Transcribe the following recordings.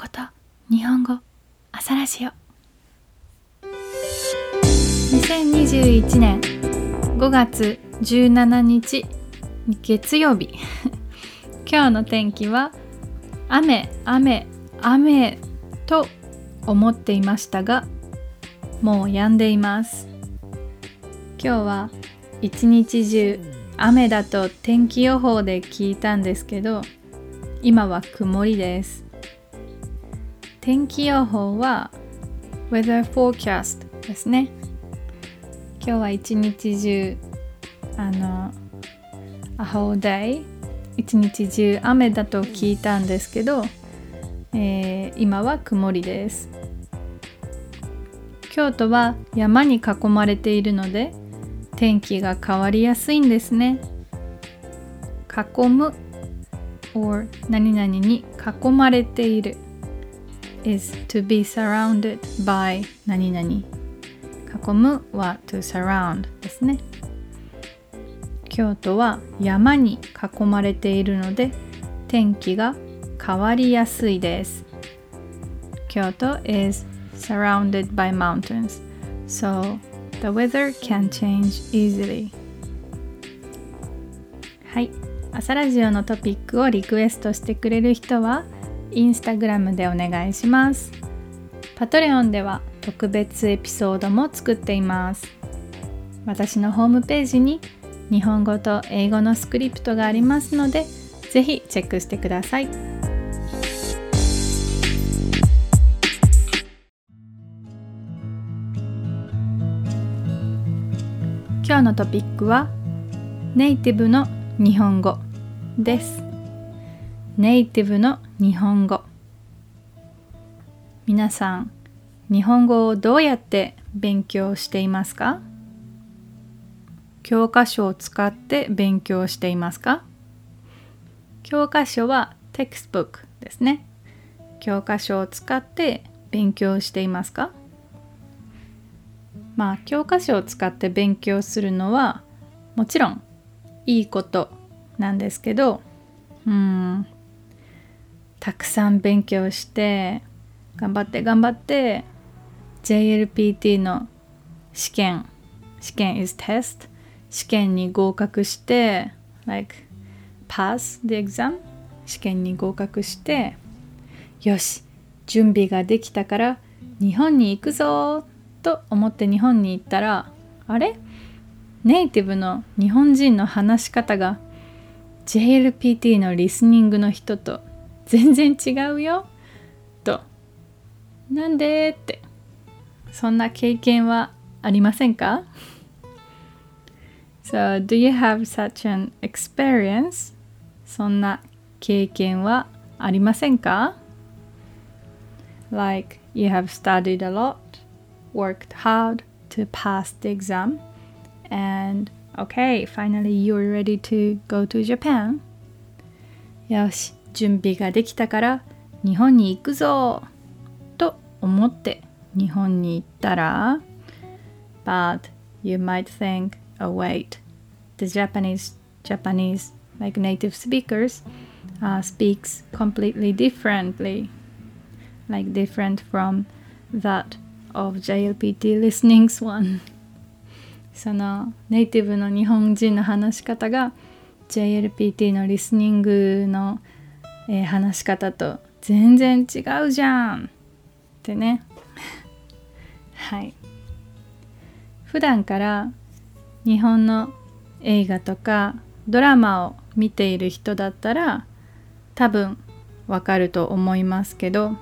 こと日本語朝ラジオ。2021年5月17日月曜日。今日の天気は雨雨雨と思っていましたがもう止んでいます。今日は一日中雨だと天気予報で聞いたんですけど今は曇りです。天気予報は weather forecast ですね。今日は一日中あの a whole day 一日中雨だと聞いたんですけど、えー、今は曇りです。京都は山に囲まれているので天気が変わりやすいんですね。囲む or 何々に囲まれている。Is to be surrounded by 何々囲むは to surround ですね京都は山に囲まれているので天気が変わりやすいです京都 is surrounded by mountains so the weather can change easily はい朝ラジオのトピックをリクエストしてくれる人はインスタグラムでお願いします。パトレオンでは特別エピソードも作っています。私のホームページに日本語と英語のスクリプトがありますのでぜひチェックしてください。今日のトピックはネイティブの日本語です。ネイティブの日本語。皆さん日本語をどうやって勉強していますか？教科書を使って勉強していますか？教科書は textbook ですね。教科書を使って勉強していますか？まあ教科書を使って勉強するのはもちろんいいことなんですけどうんたくさん勉強して頑張って頑張って JLPT の試験試験 is test 試験に合格して like pass the exam 試験に合格してよし準備ができたから日本に行くぞと思って日本に行ったらあれ？ネイティブの日本人の話し方が JLPT のリスニングの人と全然違うよとなんでってそんな経験はありませんか So, do you have such an experience? そんな経験はありませんか Like, you have studied a lot, worked hard to pass the exam, and okay, finally you're ready to go to Japan. よし、 準備ができたから日本に行くぞと思って日本に行ったら But you might think oh wait the japanese japanese like native speakers uh, speaks completely differently like different from that of JLPT listening's one そのネイティブの日本人の話し方が JLPT のリスニングの、えー、話し方と全然違うじゃんってね はい普段から日本の映画とかドラマを見ている人だったら多分わかると思いますけど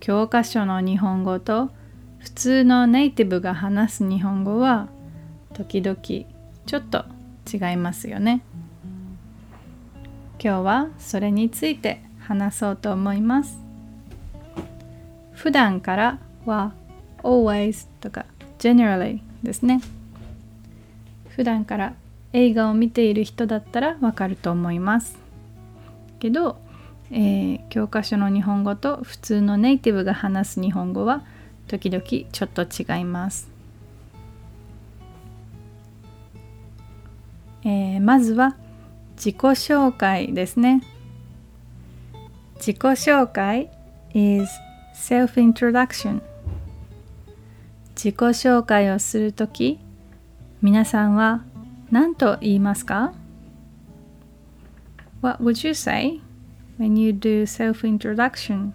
教科書の日本語と普通のネイティブが話す日本語は時々ちょっと違いますよね。今日はそれについて話そうと思います。普段からは always とか generally ですね。普段から映画を見ている人だったらわかると思いますけど、えー、教科書の日本語と普通のネイティブが話す日本語は時々ちょっと違います、えー、まずは自己紹介ですね自己紹介 is self-introduction 自己紹介をするとき皆さんは何と言いますか？What would you say when you do self-introduction?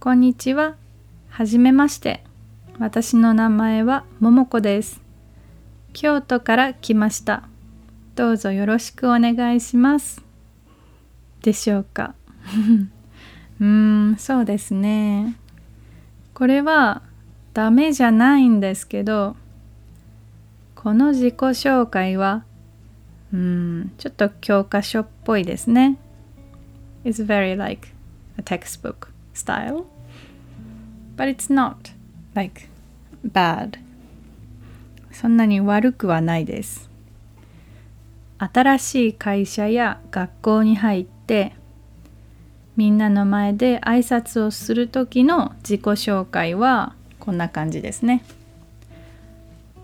こんにちは。はじめまして。私の名前はももこです。京都から来ました。どうぞよろしくお願いします。でしょうか うーん、そうですね。これはダメじゃないんですけど、この自己紹介は、うん、ちょっと教科書っぽいですね。It's very like a textbook style. But it's not like bad. そんなに悪くはないです。新しい会社や学校に入ってみんなの前で挨拶をする時の自己紹介はこんな感じですね。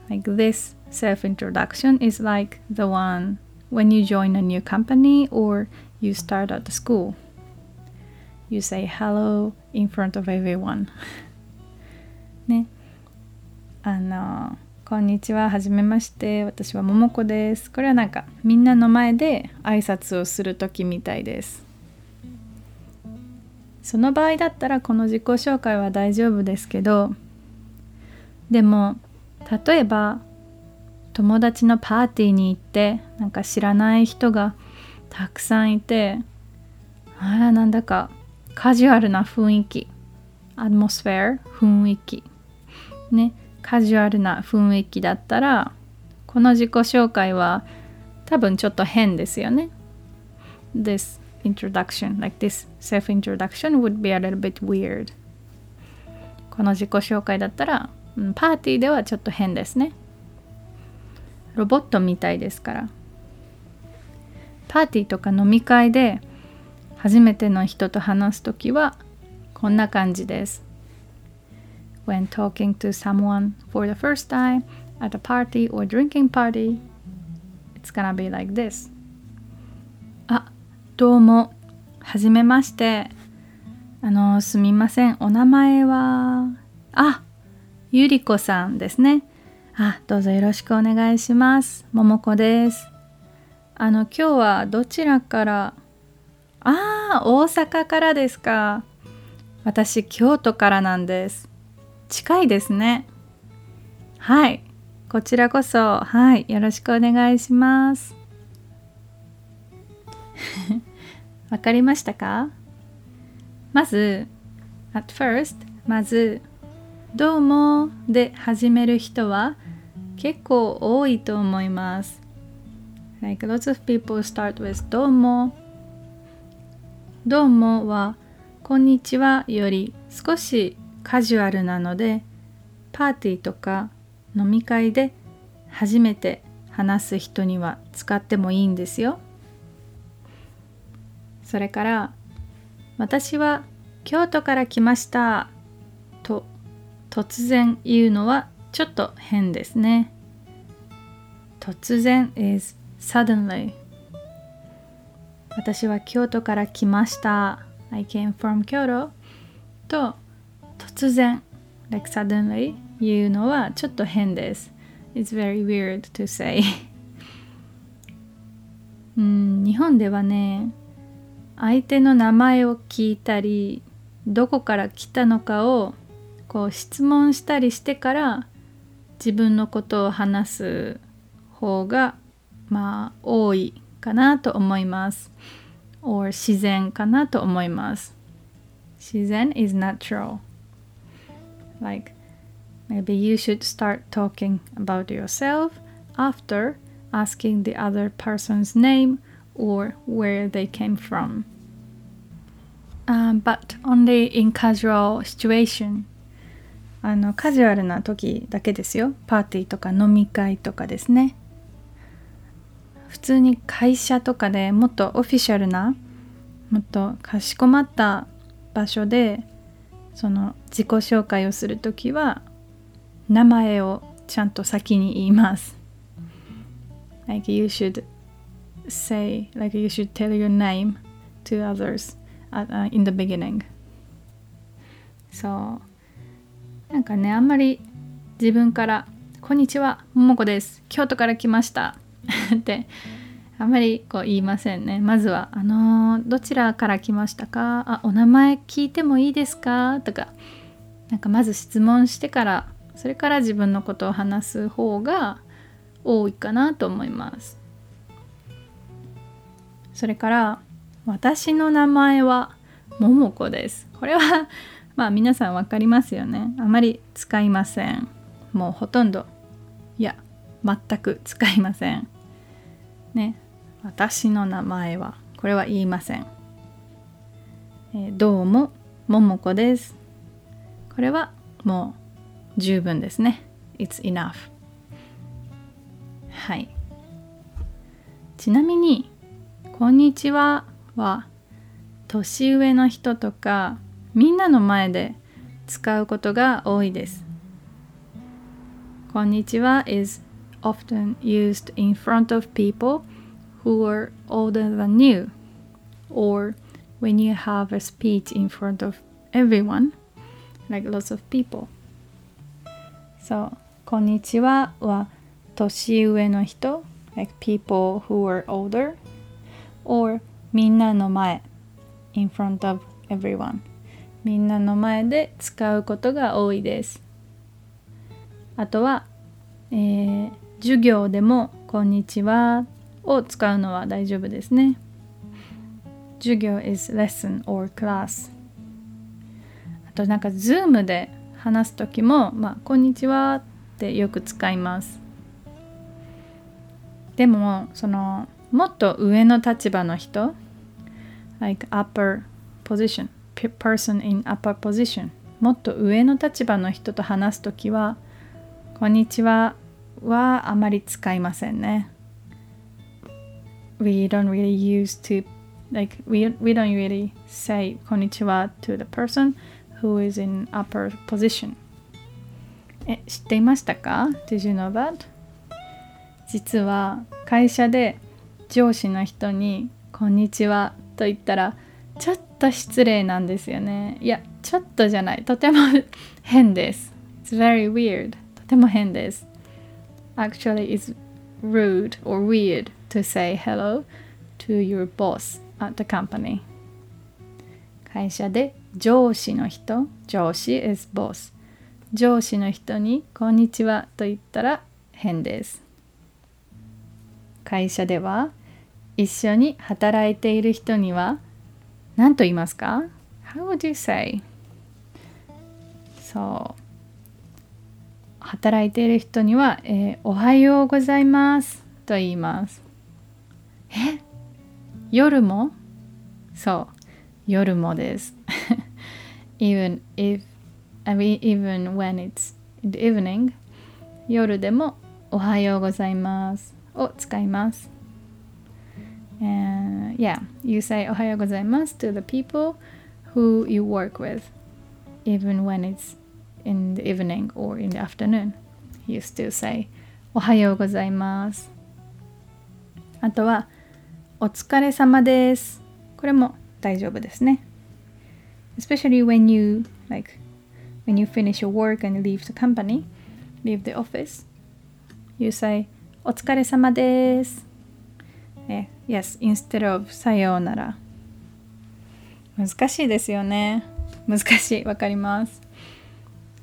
Like this self introduction is like the one when you join a new company or you start at the school. You say hello in front of everyone. ね。あの、こんにちは、はじめまして。私はももこです。これはなんかみんなの前で挨拶をする時みたいです。その場合だったらこの自己紹介は大丈夫ですけど、でも例えば友達のパーティーに行ってなんか知らない人がたくさんいてあらなんだかカジュアルな雰囲気アトモスフェア雰囲気ねカジュアルな雰囲気だったらこの自己紹介は多分ちょっと変ですよね。This introduction like this self introduction would be a little bit weird. この自己紹介だったらパーティーではちょっと変ですね。ロボットみたいですから。パーティーとか飲み会で初めての人と話すときはこんな感じです。When talking to someone for the first time at a party or drinking party it's gonna be like this あ、どうもはじめましてあのすみませんお名前はあゆりこさんですねあ、どうぞよろしくお願いします。ももこです。あの、今日はどちらからああ、大阪からですか。私、京都からなんです。近いですね。はい。こちらこそ、はい。よろしくお願いします。わかりましたか？まず、at first、まず、どうもで始める人は結構多いと思います。Like lots of people start with どうも。どうもはこんにちはより少しカジュアルなのでパーティーとか飲み会で初めて話す人には使ってもいいんですよ。それから私は京都から来ましたと突然言うのはちょっと変ですね。突然 is suddenly 私は京都から来ました I came from Kyoto と突然 like suddenly 言うのはちょっと変です It's very weird to say うん日本ではね相手の名前を聞いたりどこから来たのかをこう質問したりしてから自分のことを話す方がまあ多いかなと思います。or 自然かなと思います。自然 is natural. Like maybe you should start talking about yourself after asking the other person's name or where they came from. Um, but only in casual situation. あのカジュアルな時だけですよ。パーティーとか飲み会とかですね。普通に会社とかでもっとオフィシャルなもっとかしこまった場所でその自己紹介をする時は名前をちゃんと先に言います。Like you should say, like you should tell your name to others at, uh, in the beginning そうなんかねあんまり自分から「こんにちはももこです京都から来ました」ってあんまりこう言いませんね。まずは「あのー、どちらから来ましたか？あお名前聞いてもいいですか?」とかなんかまず質問してからそれから自分のことを話す方が多いかなと思います。それから私の名前はももこです。これは まあ皆さん分かりますよね。あまり使いません。もうほとんどいや全く使いません。ね。私の名前はこれは言いません、え、どうもももこです。これはもう十分ですね。It's enough はい。ちなみにこんにちはは年上の人とかみんなの前で使うことが多いです。こんにちは is often used in front of people who are older than you or when you have a speech in front of everyone like lots of people そうこんにちはは年上の人 like people who are older or みんなの前 in front of everyone みんなの前で使うことが多いですあとは、えー、授業でも「こんにちは」 を使うのは大丈夫ですね。授業 is lesson or class あとなんか Zoom で話す時も「まあ、こんにちは」ってよく使います。でもそのもっと上の立場の人 like upper position person in upper position もっと上の立場の人と話すときはこんにちははあまり使いませんね。We don't really use to like we, we don't really say こんにちは to the person who is in upper position え知っていましたか Did you know that? 実は会社で上司の人に「こんにちは」と言ったらちょっと失礼なんですよねいやちょっとじゃないとても変です It's very weird とても変です Actually it's rude or weird to say hello to your boss at the company. 会社で上司の人上司 is boss. 上司の人に「こんにちは」と言ったら変です。会社では一緒に働いている人には何と言いますか ?How would you say? そう。働いている人には、えー、おはようございますと言います。え夜もそう夜もです even if I mean, even when it's in the evening 夜でもおはようございますを使います And yeah, you say ohayo gozaimasu to the people who you work with, even when it's in the evening or in the afternoon. You still say おはようございます。あとは、 お疲れ様です。これも大丈夫ですね。Especially when you, like, when you finish your work and leave the company, leave the office, you say お疲れ様です。Yes, instead of さようなら。難しいですよね。難しい。わかります。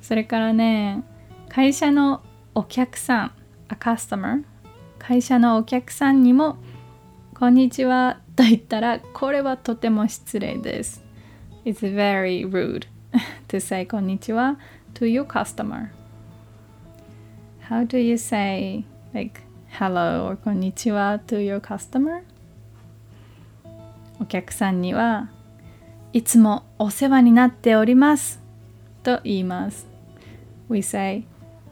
それからね、会社のお客さん、a customer、会社のお客さんにも、こんにちはと言ったら、これはとても失礼です。It's very rude to say こんにちは to your customer. How do you say like hello or こんにちは to your customer? お客さんにはいつもお世話になっておりますと言います。We say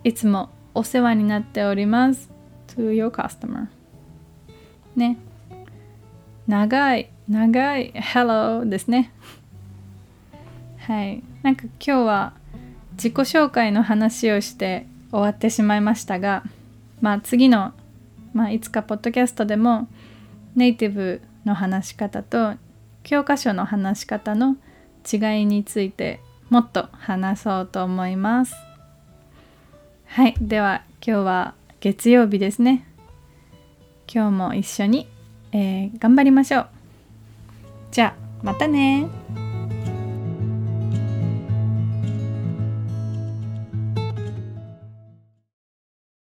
いつもお世話になっております to your customer ね長い長い Hello ですね。はい。なんか今日は自己紹介の話をして終わってしまいましたがまあ次の、まあ、いつかポッドキャストでもネイティブの話し方と教科書の話し方の違いについてもっと話そうと思います。はい。では今日は月曜日ですね。今日も一緒にえー、頑張りましょう。じゃあ、またね